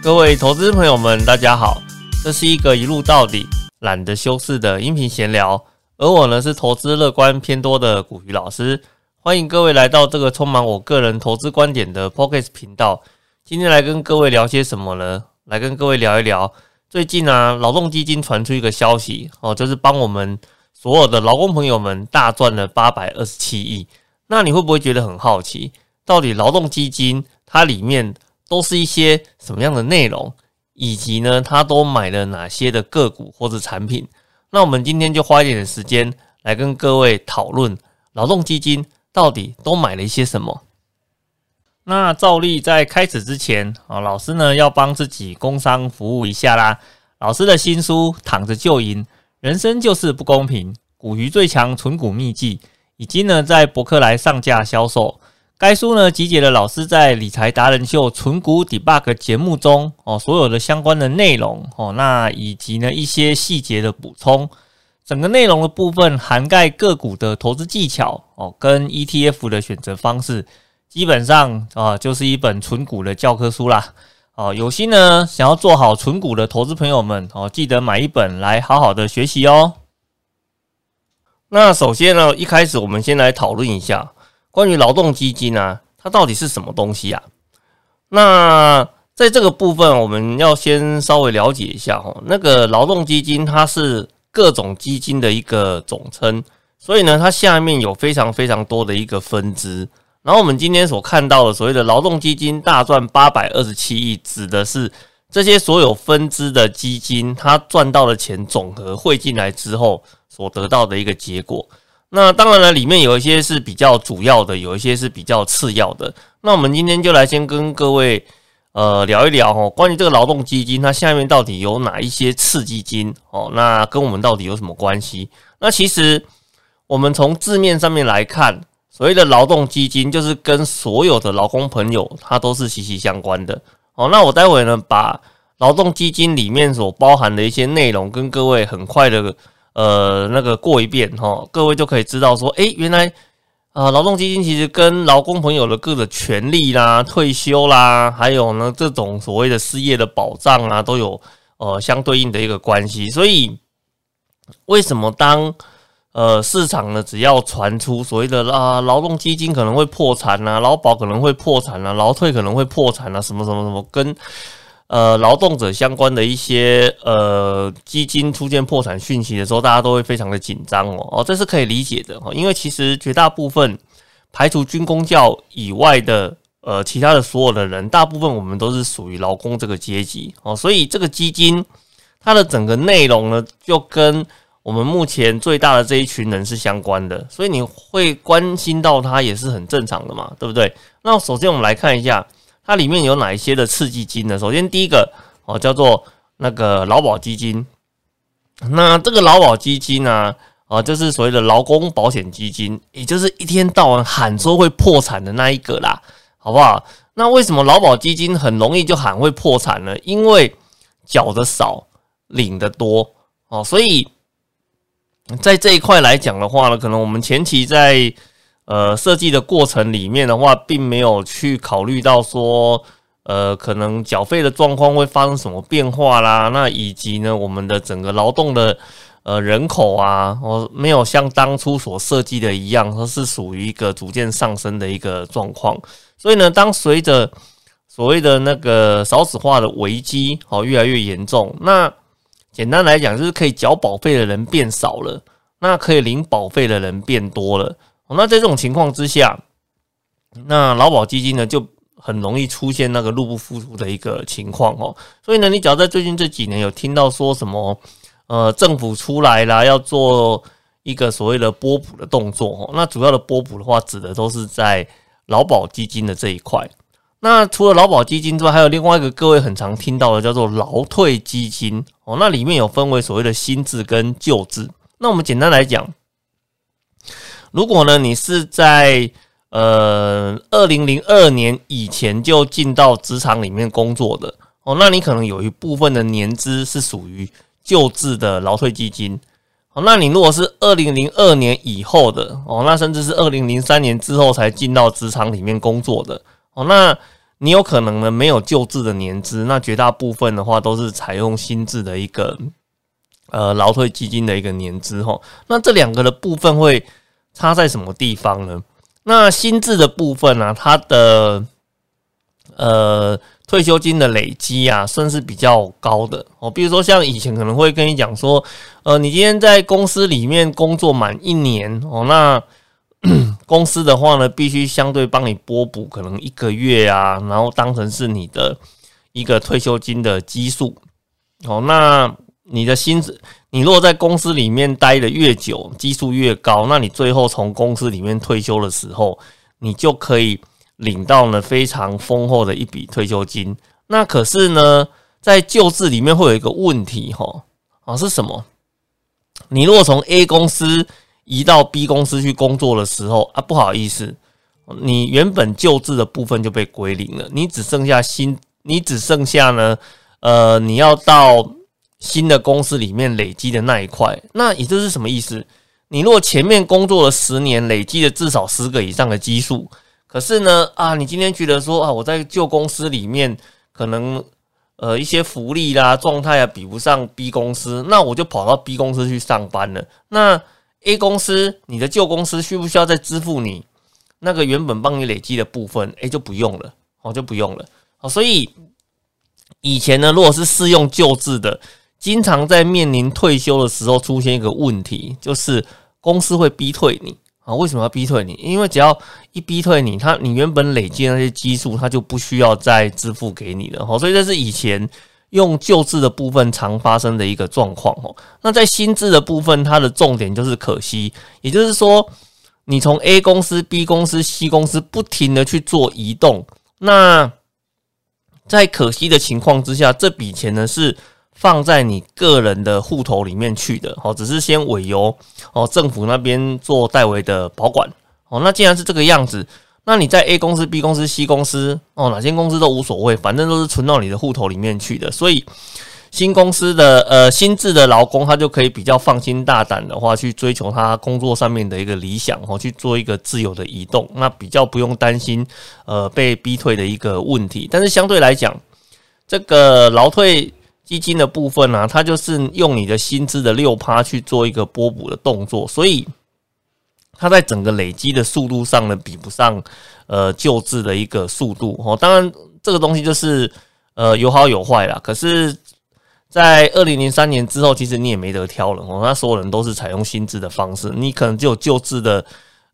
各位投资朋友们，大家好，这是一个一路到底、懒得修饰的音频闲聊，而我呢是投资乐观偏多的古鱼老师，欢迎各位来到这个充满我个人投资观点的 Pocket 频道。今天来跟各位聊些什么呢？来跟各位聊一聊，最近啊，劳动基金传出一个消息哦，就是帮我们所有的劳工朋友们大赚了八百二十七亿。那你会不会觉得很好奇，到底劳动基金它里面？都是一些什么样的内容，以及呢，他都买了哪些的个股或者产品？那我们今天就花一点时间来跟各位讨论劳动基金到底都买了一些什么。那照例在开始之前啊，老师呢要帮自己工商服务一下啦。老师的新书《躺着就赢，人生就是不公平》，股鱼最强存股秘籍，已经呢在博客来上架销售。该书呢集结了老师在理财达人秀纯股 debug 节目中哦所有的相关的内容哦，那以及呢一些细节的补充，整个内容的部分涵盖个股的投资技巧哦，跟 ETF 的选择方式，基本上啊就是一本纯股的教科书啦哦。有心呢想要做好纯股的投资朋友们哦，记得买一本来好好的学习哦。那首先呢，一开始我们先来讨论一下。关于劳动基金啊，它到底是什么东西啊？那在这个部分，我们要先稍微了解一下哦。那个劳动基金，它是各种基金的一个总称，所以呢，它下面有非常非常多的一个分支。然后我们今天所看到的所谓的劳动基金大赚八百二十七亿，指的是这些所有分支的基金，它赚到的钱总和汇进来之后所得到的一个结果。那当然了，里面有一些是比较主要的，有一些是比较次要的。那我们今天就来先跟各位呃聊一聊哦，关于这个劳动基金，它下面到底有哪一些次基金哦？那跟我们到底有什么关系？那其实我们从字面上面来看，所谓的劳动基金就是跟所有的劳工朋友，它都是息息相关的哦。那我待会呢，把劳动基金里面所包含的一些内容，跟各位很快的。呃，那个过一遍哈，各位就可以知道说，诶，原来啊，劳动基金其实跟劳工朋友的各个权利啦、退休啦，还有呢这种所谓的失业的保障啊，都有呃相对应的一个关系。所以，为什么当呃市场呢只要传出所谓的啊劳动基金可能会破产啊，劳保可能会破产啊，劳退可能会破产啊，什么什么什么跟。呃，劳动者相关的一些呃基金出现破产讯息的时候，大家都会非常的紧张哦哦，这是可以理解的哦，因为其实绝大部分排除军工教以外的呃其他的所有的人，大部分我们都是属于劳工这个阶级哦，所以这个基金它的整个内容呢，就跟我们目前最大的这一群人是相关的，所以你会关心到它也是很正常的嘛，对不对？那首先我们来看一下。它里面有哪一些的刺激金呢？首先第一个哦，叫做那个劳保基金。那这个劳保基金呢，啊，就是所谓的劳工保险基金，也就是一天到晚喊说会破产的那一个啦，好不好？那为什么劳保基金很容易就喊会破产呢？因为缴的少，领的多哦，所以在这一块来讲的话呢，可能我们前期在呃，设计的过程里面的话，并没有去考虑到说，呃，可能缴费的状况会发生什么变化啦，那以及呢，我们的整个劳动的呃人口啊，哦，没有像当初所设计的一样，它是属于一个逐渐上升的一个状况。所以呢，当随着所谓的那个少子化的危机哦越来越严重，那简单来讲就是可以缴保费的人变少了，那可以领保费的人变多了。那在这种情况之下，那劳保基金呢就很容易出现那个入不敷出的一个情况哦。所以呢，你只要在最近这几年有听到说什么，呃，政府出来啦，要做一个所谓的波补的动作哦。那主要的波补的话，指的都是在劳保基金的这一块。那除了劳保基金之外，还有另外一个各位很常听到的叫做劳退基金哦。那里面有分为所谓的新制跟旧制。那我们简单来讲。如果呢，你是在呃二零零二年以前就进到职场里面工作的哦，那你可能有一部分的年资是属于旧制的劳退基金哦。那你如果是二零零二年以后的哦，那甚至是二零零三年之后才进到职场里面工作的哦，那你有可能呢没有旧制的年资，那绝大部分的话都是采用新制的一个呃劳退基金的一个年资哈。那这两个的部分会差在什么地方呢？那新制的部分呢，它的呃退休金的累积啊，算是比较高的哦。比如说像以前可能会跟你讲说，呃，你今天在公司里面工作满一年哦，那 公司的话呢，必须相对帮你拨补可能一个月啊，然后当成是你的一个退休金的基数。哦，那你的薪资，你如果在公司里面待的越久，基数越高，那你最后从公司里面退休的时候，你就可以领到呢非常丰厚的一笔退休金。那可是呢，在旧制里面会有一个问题，哈，啊是什么？你如果从 A 公司移到 B 公司去工作的时候啊，不好意思，你原本旧制的部分就被归零了，你只剩下新，你只剩下呢，呃，你要到新的公司里面累积的那一块，那也就是什么意思？你如果前面工作了十年，累积了至少十个以上的基数，可是呢，啊，你今天觉得说啊，我在旧公司里面可能呃一些福利啦、状态啊比不上 B 公司，那我就跑到 B 公司去上班了，那。A 公司，你的旧公司需不需要再支付你那个原本帮你累积的部分？哎，就不用了，哦，就不用了。哦，所以以前呢，如果是适用旧制的，经常在面临退休的时候出现一个问题，就是公司会逼退你啊。为什么要逼退你？因为只要一逼退你，他你原本累积那些基数，他就不需要再支付给你了。好，所以这是以前。用旧制的部分常发生的一个状况哦，那在新制的部分，它的重点就是可惜，也就是说，你从 A 公司、B 公司、C 公司不停的去做移动，那在可惜的情况之下，这笔钱呢是放在你个人的户头里面去的，哦，只是先委由哦政府那边做代为的保管，哦，那既然是这个样子。那你在 A 公司、B 公司、C 公司哦，哪间公司都无所谓，反正都是存到你的户头里面去的。所以新公司的呃新制的劳工，他就可以比较放心大胆的话，去追求他工作上面的一个理想哦，去做一个自由的移动，那比较不用担心呃被逼退的一个问题。但是相对来讲，这个劳退基金的部分呢，它就是用你的薪资的六趴去做一个波补的动作，所以。它在整个累积的速度上呢，比不上呃旧制的一个速度哦。当然，这个东西就是呃有好有坏啦。可是，在二零零三年之后，其实你也没得挑了哦。那所有人都是采用新制的方式，你可能只有旧制的，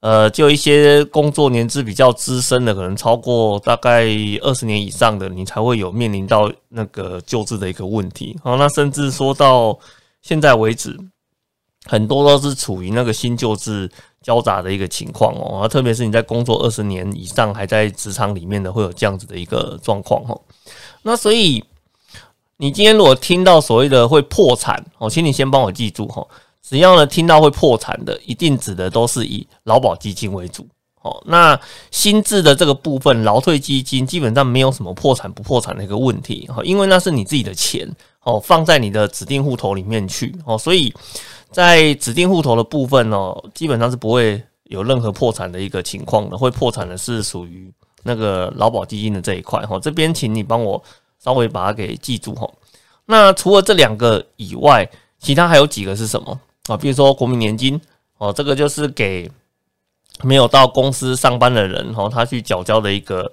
呃，就一些工作年资比较资深的，可能超过大概二十年以上的，你才会有面临到那个救治的一个问题。好，那甚至说到现在为止，很多都是处于那个新旧制。交杂的一个情况哦，特别是你在工作二十年以上还在职场里面的，会有这样子的一个状况哦。那所以你今天如果听到所谓的会破产哦，请你先帮我记住哈，只要呢听到会破产的，一定指的都是以劳保基金为主哦。那新制的这个部分劳退基金基本上没有什么破产不破产的一个问题哈，因为那是你自己的钱哦，放在你的指定户头里面去哦，所以。在指定户头的部分哦，基本上是不会有任何破产的一个情况的。会破产的是属于那个劳保基金的这一块哈。这边请你帮我稍微把它给记住哈。那除了这两个以外，其他还有几个是什么啊？比如说国民年金哦，这个就是给没有到公司上班的人哈，他去缴交的一个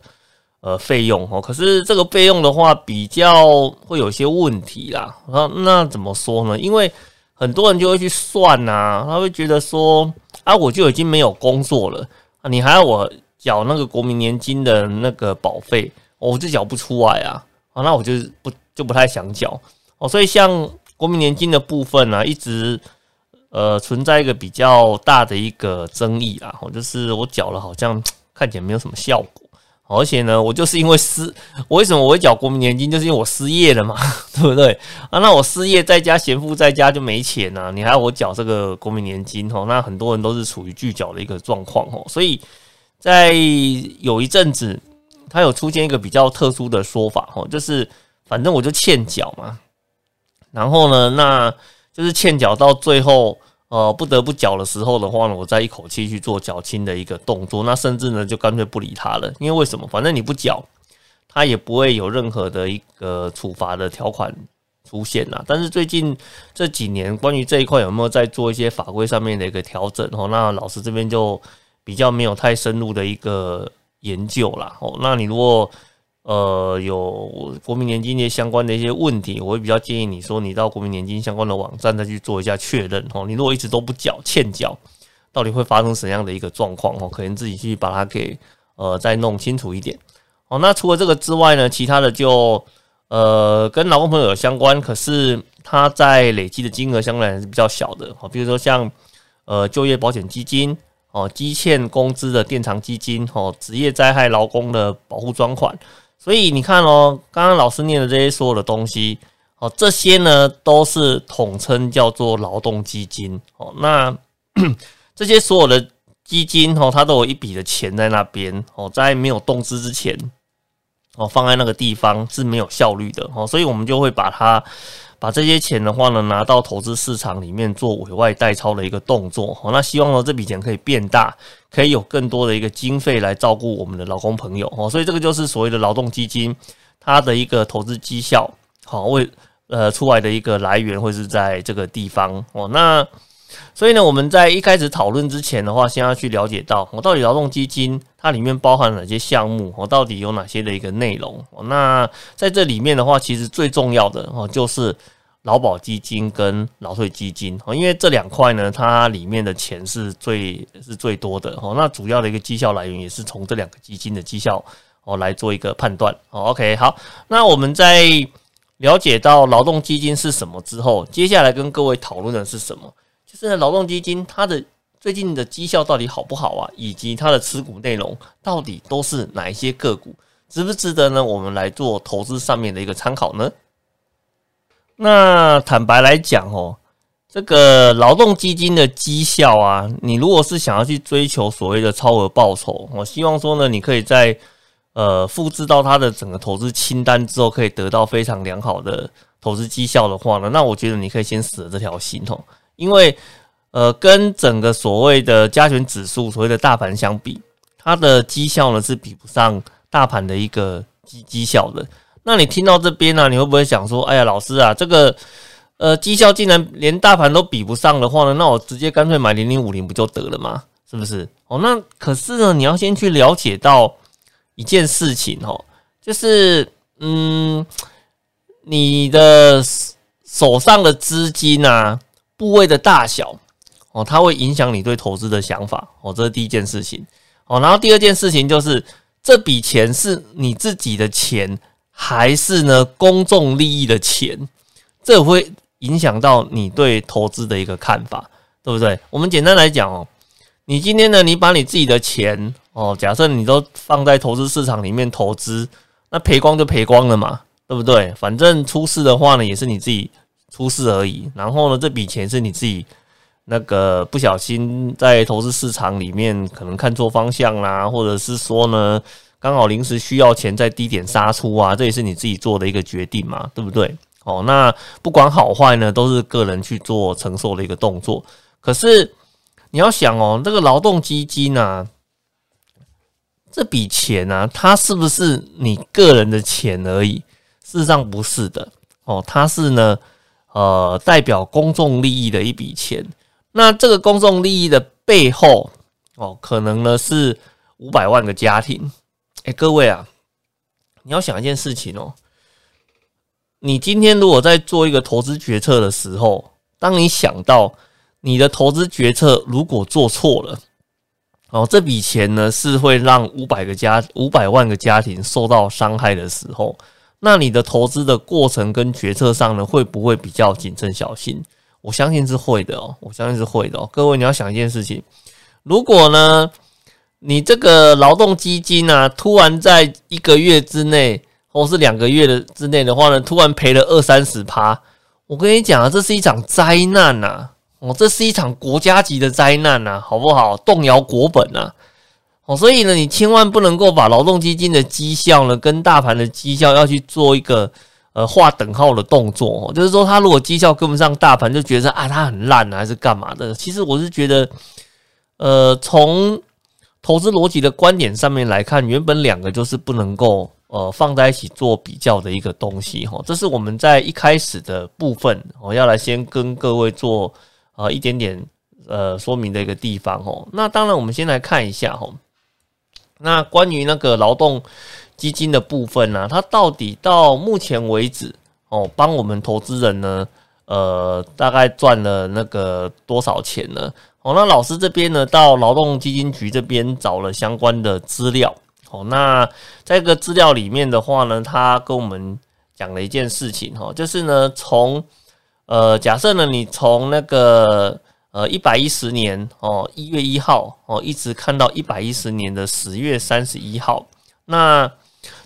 呃费用哦。可是这个费用的话，比较会有些问题啦。那那怎么说呢？因为很多人就会去算呐，他会觉得说啊，我就已经没有工作了，你还要我缴那个国民年金的那个保费，我就缴不出来啊，啊，那我就不就不太想缴哦。所以像国民年金的部分呢，一直呃存在一个比较大的一个争议啊，我就是我缴了好像 看起来没有什么效果。而且呢，我就是因为失，我为什么我会缴国民年金，就是因为我失业了嘛，对不对啊？那我失业在家，闲富在家就没钱呐，你还要我缴这个国民年金哦？那很多人都是处于拒缴的一个状况哦。所以在有一阵子，它有出现一个比较特殊的说法哦，就是反正我就欠缴嘛，然后呢，那就是欠缴到最后。呃，不得不缴的时候的话呢，我再一口气去做缴清的一个动作，那甚至呢就干脆不理他了，因为为什么？反正你不缴，他也不会有任何的一个处罚的条款出现啦。但是最近这几年，关于这一块有没有在做一些法规上面的一个调整哦？那老师这边就比较没有太深入的一个研究啦。哦。那你如果呃有国民年金业相关的一些问题，我会比较建议你说你到国民年金相关的网站再去做一下确认哦。你如果一直都不缴欠缴。到底会发生什么样的一个状况哦？可能自己去把它给呃再弄清楚一点哦。那除了这个之外呢，其他的就呃跟劳工朋友有相关，可是他在累积的金额相对来是比较小的哦。比如说像呃就业保险基金哦，积欠工资的垫偿基金哦，职业灾害劳工的保护专款。所以你看哦，刚刚老师念的这些所有的东西哦，这些呢都是统称叫做劳动基金哦。那 这些所有的基金哦，它都有一笔的钱在那边哦，在没有动资之前哦，放在那个地方是没有效率的哦，所以我们就会把它把这些钱的话呢，拿到投资市场里面做委外代操的一个动作好，那希望呢这笔钱可以变大，可以有更多的一个经费来照顾我们的劳工朋友哦，所以这个就是所谓的劳动基金它的一个投资绩效好为呃出来的一个来源会是在这个地方哦，那。所以呢，我们在一开始讨论之前的话，先要去了解到，我到底劳动基金它里面包含哪些项目，我到底有哪些的一个内容。那在这里面的话，其实最重要的哦，就是劳保基金跟劳退基金哦，因为这两块呢，它里面的钱是最是最多的哦。那主要的一个绩效来源也是从这两个基金的绩效哦来做一个判断。OK，好，那我们在了解到劳动基金是什么之后，接下来跟各位讨论的是什么？就是劳动基金，它的最近的绩效到底好不好啊？以及它的持股内容到底都是哪一些个股，值不值得呢？我们来做投资上面的一个参考呢？那坦白来讲哦，这个劳动基金的绩效啊，你如果是想要去追求所谓的超额报酬，我希望说呢，你可以在呃复制到它的整个投资清单之后，可以得到非常良好的投资绩效的话呢，那我觉得你可以先死了这条心哦。因为，呃，跟整个所谓的加权指数、所谓的大盘相比，它的绩效呢是比不上大盘的一个绩绩效的。那你听到这边呢，你会不会想说，哎呀，老师啊，这个呃绩效竟然连大盘都比不上的话呢？那我直接干脆买零零五零不就得了吗？是不是？哦，那可是呢，你要先去了解到一件事情哦，就是嗯，你的手上的资金啊。部位的大小哦，它会影响你对投资的想法哦，这是第一件事情哦。然后第二件事情就是这笔钱是你自己的钱，还是呢公众利益的钱？这会影响到你对投资的一个看法，对不对？我们简单来讲哦，你今天呢，你把你自己的钱哦，假设你都放在投资市场里面投资，那赔光就赔光了嘛，对不对？反正出事的话呢，也是你自己。出事而已，然后呢，这笔钱是你自己那个不小心在投资市场里面可能看错方向啦，或者是说呢，刚好临时需要钱在低点杀出啊，这也是你自己做的一个决定嘛，对不对？哦，那不管好坏呢，都是个人去做承受的一个动作。可是你要想哦，这个劳动基金呢，这笔钱呢，它是不是你个人的钱而已？事实上不是的哦，它是呢。呃，代表公众利益的一笔钱，那这个公众利益的背后，哦，可能呢是五百万个家庭。哎，各位啊，你要想一件事情哦，你今天如果在做一个投资决策的时候，当你想到你的投资决策如果做错了，哦，这笔钱呢是会让五百个家五百万个家庭受到伤害的时候。那你的投资的过程跟决策上呢，会不会比较谨慎小心？我相信是会的哦，我相信是会的哦。各位，你要想一件事情，如果呢，你这个劳动基金啊，突然在一个月之内，或是两个月的之内的话呢，突然赔了二三十趴，我跟你讲啊，这是一场灾难呐！哦，这是一场国家级的灾难呐，好不好？动摇国本呐！所以呢，你千万不能够把劳动基金的绩效呢，跟大盘的绩效要去做一个呃划等号的动作。哦，就是说，他如果绩效跟不上大盘，就觉得啊，他很烂啊，还是干嘛的？其实我是觉得，呃，从投资逻辑的观点上面来看，原本两个就是不能够呃放在一起做比较的一个东西哈。这是我们在一开始的部分，我要来先跟各位做呃一点点呃说明的一个地方哦。那当然，我们先来看一下哈。那关于那个劳动基金的部分呢，它到底到目前为止哦，帮我们投资人呢，呃，大概赚了那个多少钱呢？哦，那老师这边呢，到劳动基金局这边找了相关的资料。哦，那在这个资料里面的话呢，他跟我们讲了一件事情哈，就是呢，从呃，假设呢，你从那个呃一百一十年哦一月一号哦，一直看到一百一十年的十月三十一号，那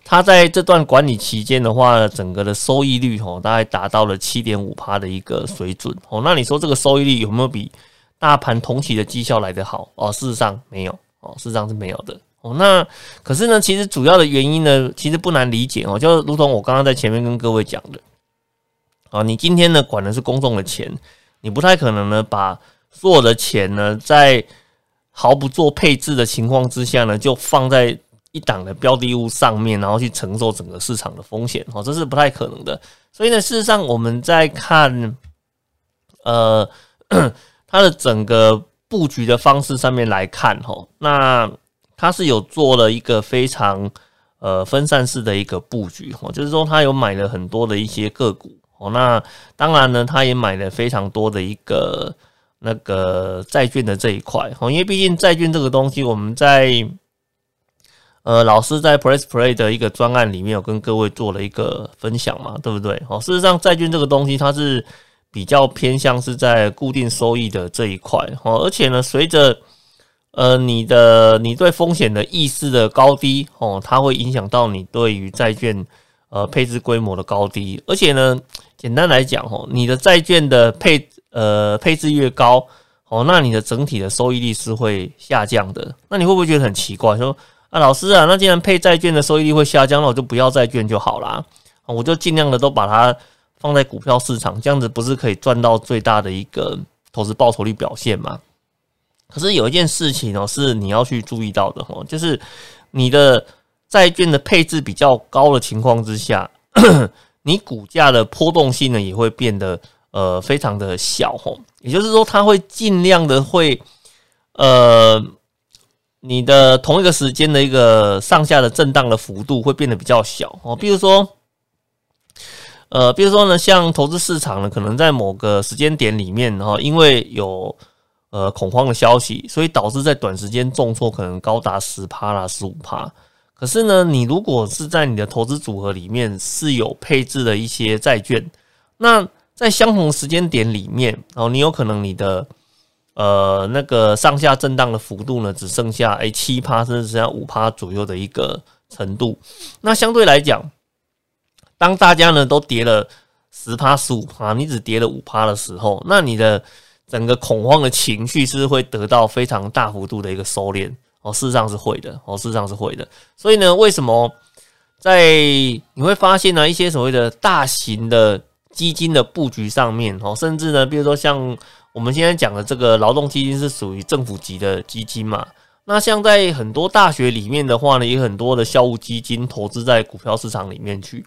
他在这段管理期间的话，整个的收益率哦，大概达到了七点五趴的一个水准哦。那你说这个收益率有没有比？大盘同期的绩效来得好哦，事实上没有哦，事实上是没有的哦。那可是呢，其实主要的原因呢，其实不难理解哦，就如同我刚刚在前面跟各位讲的啊，你今天呢管的是公众的钱，你不太可能呢把所有的钱呢在毫不做配置的情况之下呢，就放在一档的标的物上面，然后去承受整个市场的风险哦，这是不太可能的。所以呢，事实上我们在看呃。它的整个布局的方式上面来看，哈，那它是有做了一个非常呃分散式的一个布局，哈，就是说它有买了很多的一些个股，哦，那当然呢，它也买了非常多的一个那个债券的这一块，哦，因为毕竟债券这个东西，我们在呃老师在 Press Play 的一个专案里面有跟各位做了一个分享嘛，对不对？哦，事实上债券这个东西它是。比较偏向是在固定收益的这一块哦，而且呢，随着呃你的你对风险的意识的高低哦，它会影响到你对于债券呃配置规模的高低，而且呢，简单来讲哦，你的债券的配呃配置越高哦，那你的整体的收益率是会下降的。那你会不会觉得很奇怪？说啊，老师啊，那既然配债券的收益率会下降，那我就不要债券就好啦，我就尽量的都把它。放在股票市场，这样子不是可以赚到最大的一个投资报酬率表现吗？可是有一件事情哦，是你要去注意到的哦，就是你的债券的配置比较高的情况之下，你股价的波动性呢也会变得呃非常的小哦。也就是说，它会尽量的会呃你的同一个时间的一个上下的震荡的幅度会变得比较小哦。比如说。呃，比如说呢，像投资市场呢，可能在某个时间点里面，哈，因为有呃恐慌的消息，所以导致在短时间重挫，可能高达十趴啦、十五趴。可是呢，你如果是在你的投资组合里面是有配置的一些债券，那在相同时间点里面，然后你有可能你的呃那个上下震荡的幅度呢，只剩下诶七趴，甚至剩下五趴左右的一个程度。那相对来讲，当大家呢都跌了十趴十五趴，你只跌了五趴的时候，那你的整个恐慌的情绪是会得到非常大幅度的一个收敛哦，事实上是会的哦，事实上是会的。所以呢，为什么在你会发现呢一些所谓的大型的基金的布局上面哦，甚至呢，比如说像我们现在讲的这个劳动基金是属于政府级的基金嘛？那像在很多大学里面的话呢，也很多的校务基金投资在股票市场里面去。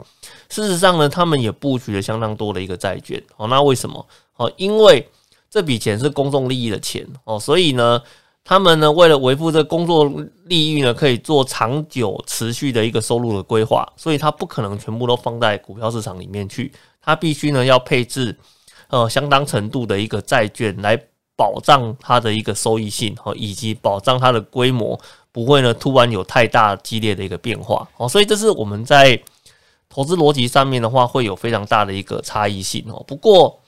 事实上呢，他们也布局了相当多的一个债券。哦，那为什么？哦，因为这笔钱是公众利益的钱哦，所以呢，他们呢为了维护这工作利益呢，可以做长久持续的一个收入的规划，所以他不可能全部都放在股票市场里面去，他必须呢要配置呃相当程度的一个债券来。保障它的一个收益性哦，以及保障它的规模不会呢突然有太大激烈的一个变化哦，所以这是我们在投资逻辑上面的话会有非常大的一个差异性哦。不过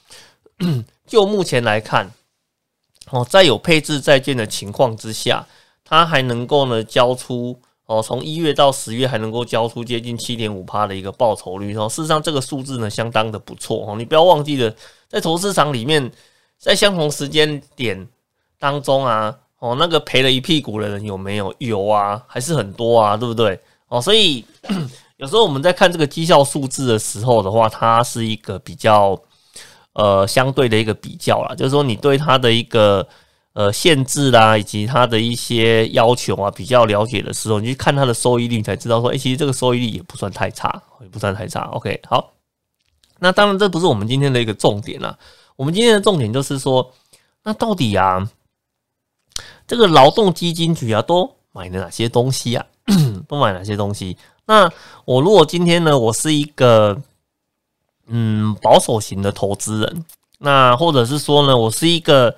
就目前来看哦，在有配置债券的情况之下，它还能够呢交出哦，从一月到十月还能够交出接近七点五趴的一个报酬率哦。事实上，这个数字呢相当的不错哦。你不要忘记了，在投资场里面。在相同时间点当中啊，哦，那个赔了一屁股的人有没有？有啊，还是很多啊，对不对？哦，所以 有时候我们在看这个绩效数字的时候的话，它是一个比较呃相对的一个比较啦，就是说你对它的一个呃限制啦，以及它的一些要求啊，比较了解的时候，你去看它的收益率，你才知道说，哎，其实这个收益率也不算太差，也不算太差。OK，好，那当然这不是我们今天的一个重点啦，我们今天的重点就是说，那到底啊，这个劳动基金局啊，都买了哪些东西啊？都买哪些东西？那我如果今天呢，我是一个嗯保守型的投资人，那或者是说呢，我是一个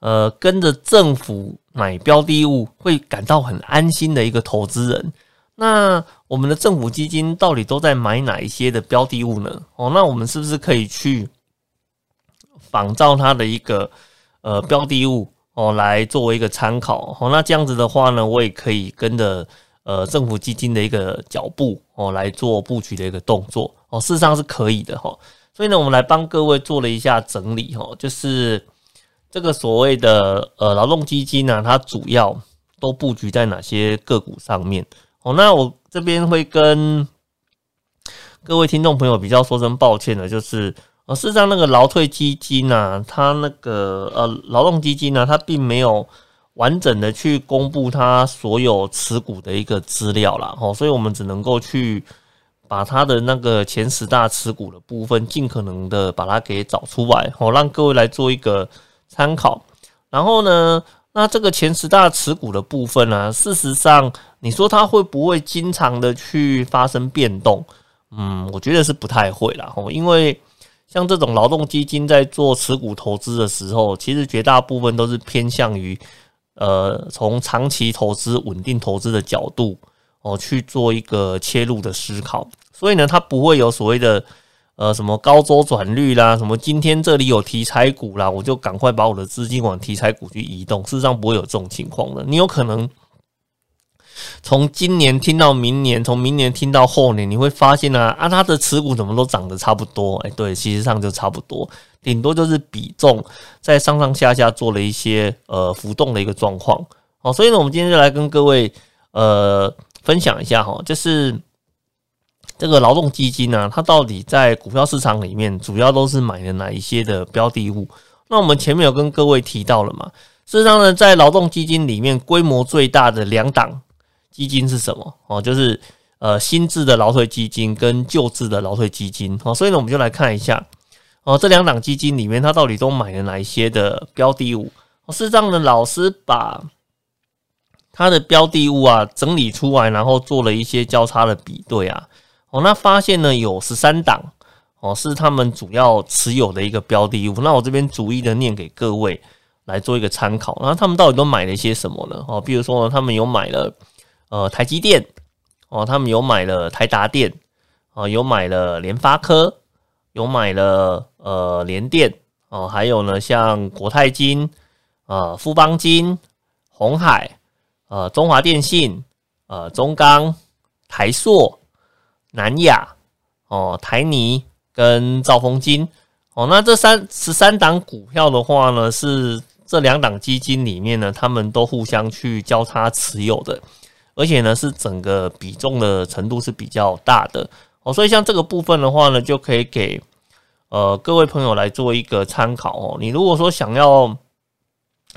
呃跟着政府买标的物会感到很安心的一个投资人，那我们的政府基金到底都在买哪一些的标的物呢？哦，那我们是不是可以去仿照它的一个呃标的物哦来作为一个参考？哦，那这样子的话呢，我也可以跟着。呃，政府基金的一个脚步哦，来做布局的一个动作哦，事实上是可以的哈。所以呢，我们来帮各位做了一下整理哈，就是这个所谓的呃劳动基金呢，它主要都布局在哪些个股上面哦？那我这边会跟各位听众朋友比较说声抱歉的，就是呃，事实上那个劳退基金呢，它那个呃劳动基金呢，它并没有。完整的去公布他所有持股的一个资料啦，哦，所以我们只能够去把他的那个前十大持股的部分，尽可能的把它给找出来，哦，让各位来做一个参考。然后呢，那这个前十大持股的部分呢，事实上，你说它会不会经常的去发生变动？嗯，我觉得是不太会啦，哦，因为像这种劳动基金在做持股投资的时候，其实绝大部分都是偏向于。呃，从长期投资、稳定投资的角度哦去做一个切入的思考，所以呢，它不会有所谓的呃什么高周转率啦，什么今天这里有题材股啦，我就赶快把我的资金往题材股去移动。事实上不会有这种情况的，你有可能从今年听到明年，从明年听到后年，你会发现呢，啊，它的持股怎么都涨得差不多？哎，对，其实上就差不多。顶多就是比重在上上下下做了一些呃浮动的一个状况，好，所以呢，我们今天就来跟各位呃分享一下哈，就是这个劳动基金呢，它到底在股票市场里面主要都是买的哪一些的标的物？那我们前面有跟各位提到了嘛，事实上呢，在劳动基金里面规模最大的两档基金是什么？哦，就是呃新制的劳退基金跟旧制的劳退基金，好，所以呢，我们就来看一下。哦，这两档基金里面，它到底都买了哪一些的标的物？哦，是这样的，老师把他的标的物啊整理出来，然后做了一些交叉的比对啊。哦，那发现呢有十三档哦，是他们主要持有的一个标的物。那我这边逐一的念给各位来做一个参考。那他们到底都买了一些什么呢？哦，比如说呢，他们有买了呃台积电，哦，他们有买了台达电，哦，有买了联发科。有买了呃联电哦，还有呢像国泰金啊、富邦金、红海、呃中华电信、呃中钢、台塑、南亚哦、台泥跟兆丰金哦，那这三十三档股票的话呢，是这两档基金里面呢，他们都互相去交叉持有的，而且呢是整个比重的程度是比较大的。哦，所以像这个部分的话呢，就可以给呃各位朋友来做一个参考哦。你如果说想要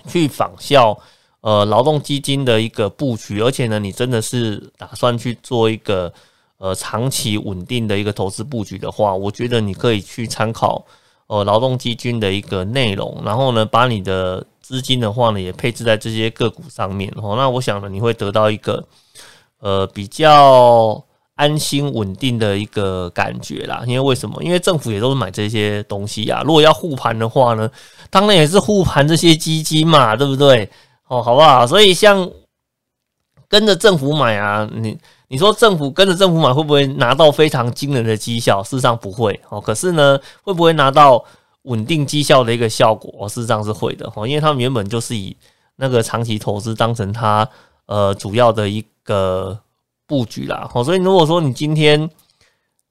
去仿效呃劳动基金的一个布局，而且呢，你真的是打算去做一个呃长期稳定的一个投资布局的话，我觉得你可以去参考呃劳动基金的一个内容，然后呢，把你的资金的话呢也配置在这些个股上面哦。那我想呢，你会得到一个呃比较。安心稳定的一个感觉啦，因为为什么？因为政府也都是买这些东西呀。如果要护盘的话呢，当然也是护盘这些基金嘛，对不对？哦，好不好？所以像跟着政府买啊，你你说政府跟着政府买会不会拿到非常惊人的绩效？事实上不会哦。可是呢，会不会拿到稳定绩效的一个效果？事实上是会的哦，因为他们原本就是以那个长期投资当成他呃主要的一个。布局啦，好，所以如果说你今天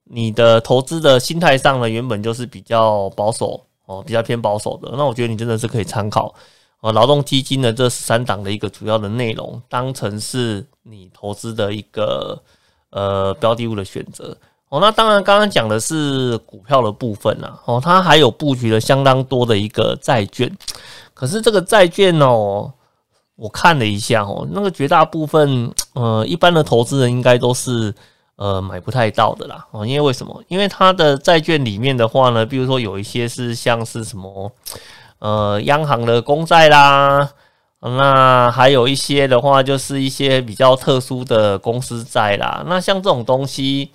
你的投资的心态上呢，原本就是比较保守哦，比较偏保守的，那我觉得你真的是可以参考呃劳动基金的这三档的一个主要的内容，当成是你投资的一个呃标的物的选择哦。那当然刚刚讲的是股票的部分啊，哦，它还有布局了相当多的一个债券，可是这个债券哦，我看了一下哦，那个绝大部分呃一般的投资人应该都是。呃，买不太到的啦，哦，因为为什么？因为它的债券里面的话呢，比如说有一些是像是什么，呃，央行的公债啦，那还有一些的话就是一些比较特殊的公司债啦。那像这种东西，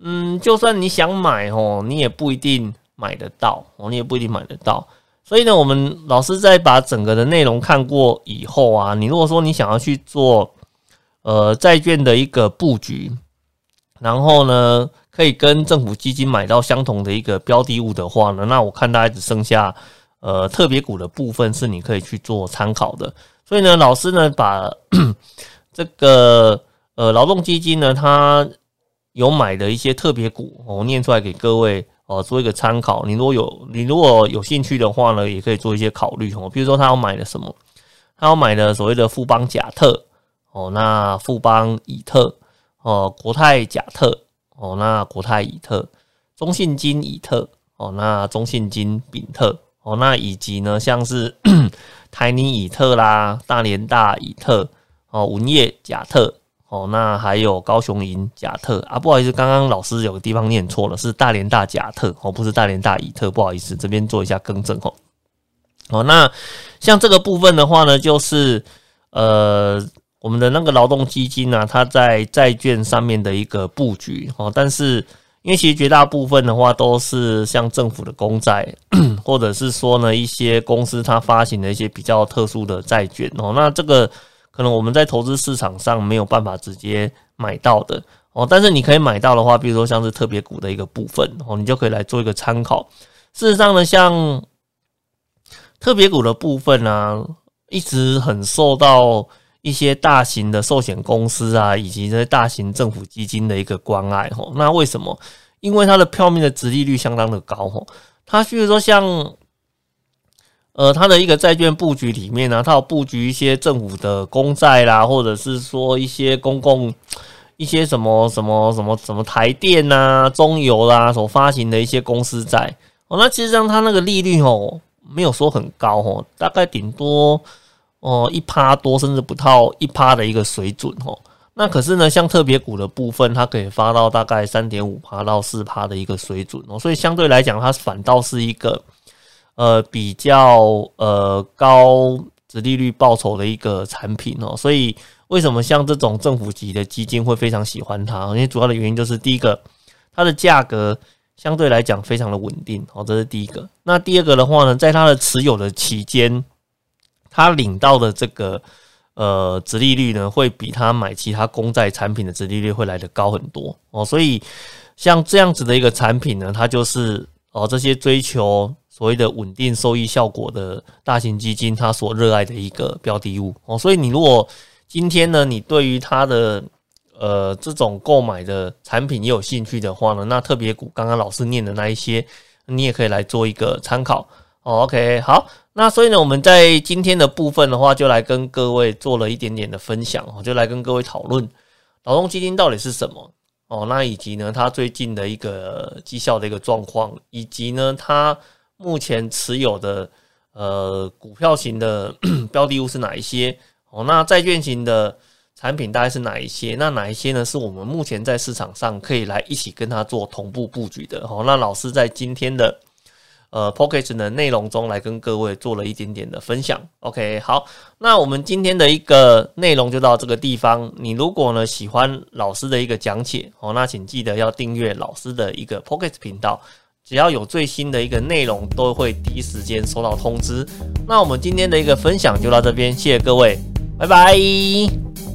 嗯，就算你想买哦，你也不一定买得到哦，你也不一定买得到。所以呢，我们老师在把整个的内容看过以后啊，你如果说你想要去做呃债券的一个布局。然后呢，可以跟政府基金买到相同的一个标的物的话呢，那我看大概只剩下呃特别股的部分是你可以去做参考的。所以呢，老师呢把 这个呃劳动基金呢，它有买的一些特别股我念出来给各位哦做一个参考。你如果有你如果有兴趣的话呢，也可以做一些考虑哦。比如说他要买的什么，他要买的所谓的富邦甲特哦，那富邦乙特。哦，国泰甲特哦，那国泰乙特，中信金乙特哦，那中信金丙特哦，那以及呢，像是 台泥乙特啦，大连大乙特哦，文业甲特哦，那还有高雄银甲特啊，不好意思，刚刚老师有个地方念错了，是大连大甲特哦，不是大连大乙特，不好意思，这边做一下更正哦。哦，那像这个部分的话呢，就是呃。我们的那个劳动基金呢，它在债券上面的一个布局哦，但是因为其实绝大部分的话都是像政府的公债，或者是说呢一些公司它发行的一些比较特殊的债券哦，那这个可能我们在投资市场上没有办法直接买到的哦，但是你可以买到的话，比如说像是特别股的一个部分哦，你就可以来做一个参考。事实上呢，像特别股的部分呢，一直很受到。一些大型的寿险公司啊，以及这些大型政府基金的一个关爱吼，那为什么？因为它的票面的值利率相当的高吼，它譬如说像，呃，它的一个债券布局里面呢，它有布局一些政府的公债啦，或者是说一些公共一些什么什么什么什么台电呐、中油啦所发行的一些公司债哦，那其实上它那个利率吼没有说很高吼，大概顶多。哦，一趴多甚至不到一趴的一个水准哦。那可是呢，像特别股的部分，它可以发到大概三点五趴到四趴的一个水准哦。所以相对来讲，它反倒是一个呃比较呃高值利率报酬的一个产品哦。所以为什么像这种政府级的基金会非常喜欢它？因为主要的原因就是第一个，它的价格相对来讲非常的稳定哦，这是第一个。那第二个的话呢，在它的持有的期间。他领到的这个呃，值利率呢，会比他买其他公债产品的值利率会来的高很多哦。所以像这样子的一个产品呢，它就是哦，这些追求所谓的稳定收益效果的大型基金，它所热爱的一个标的物哦。所以你如果今天呢，你对于它的呃这种购买的产品也有兴趣的话呢，那特别股刚刚老师念的那一些，你也可以来做一个参考。OK，好。那所以呢，我们在今天的部分的话，就来跟各位做了一点点的分享哦，就来跟各位讨论劳动基金到底是什么哦，那以及呢，它最近的一个绩效的一个状况，以及呢，它目前持有的呃股票型的 标的物是哪一些哦，那债券型的产品大概是哪一些？那哪一些呢？是我们目前在市场上可以来一起跟它做同步布局的哦。那老师在今天的。呃 p o c k e t 的内容中来跟各位做了一点点的分享。OK，好，那我们今天的一个内容就到这个地方。你如果呢喜欢老师的一个讲解哦，那请记得要订阅老师的一个 p o c k e t 频道，只要有最新的一个内容，都会第一时间收到通知。那我们今天的一个分享就到这边，谢谢各位，拜拜。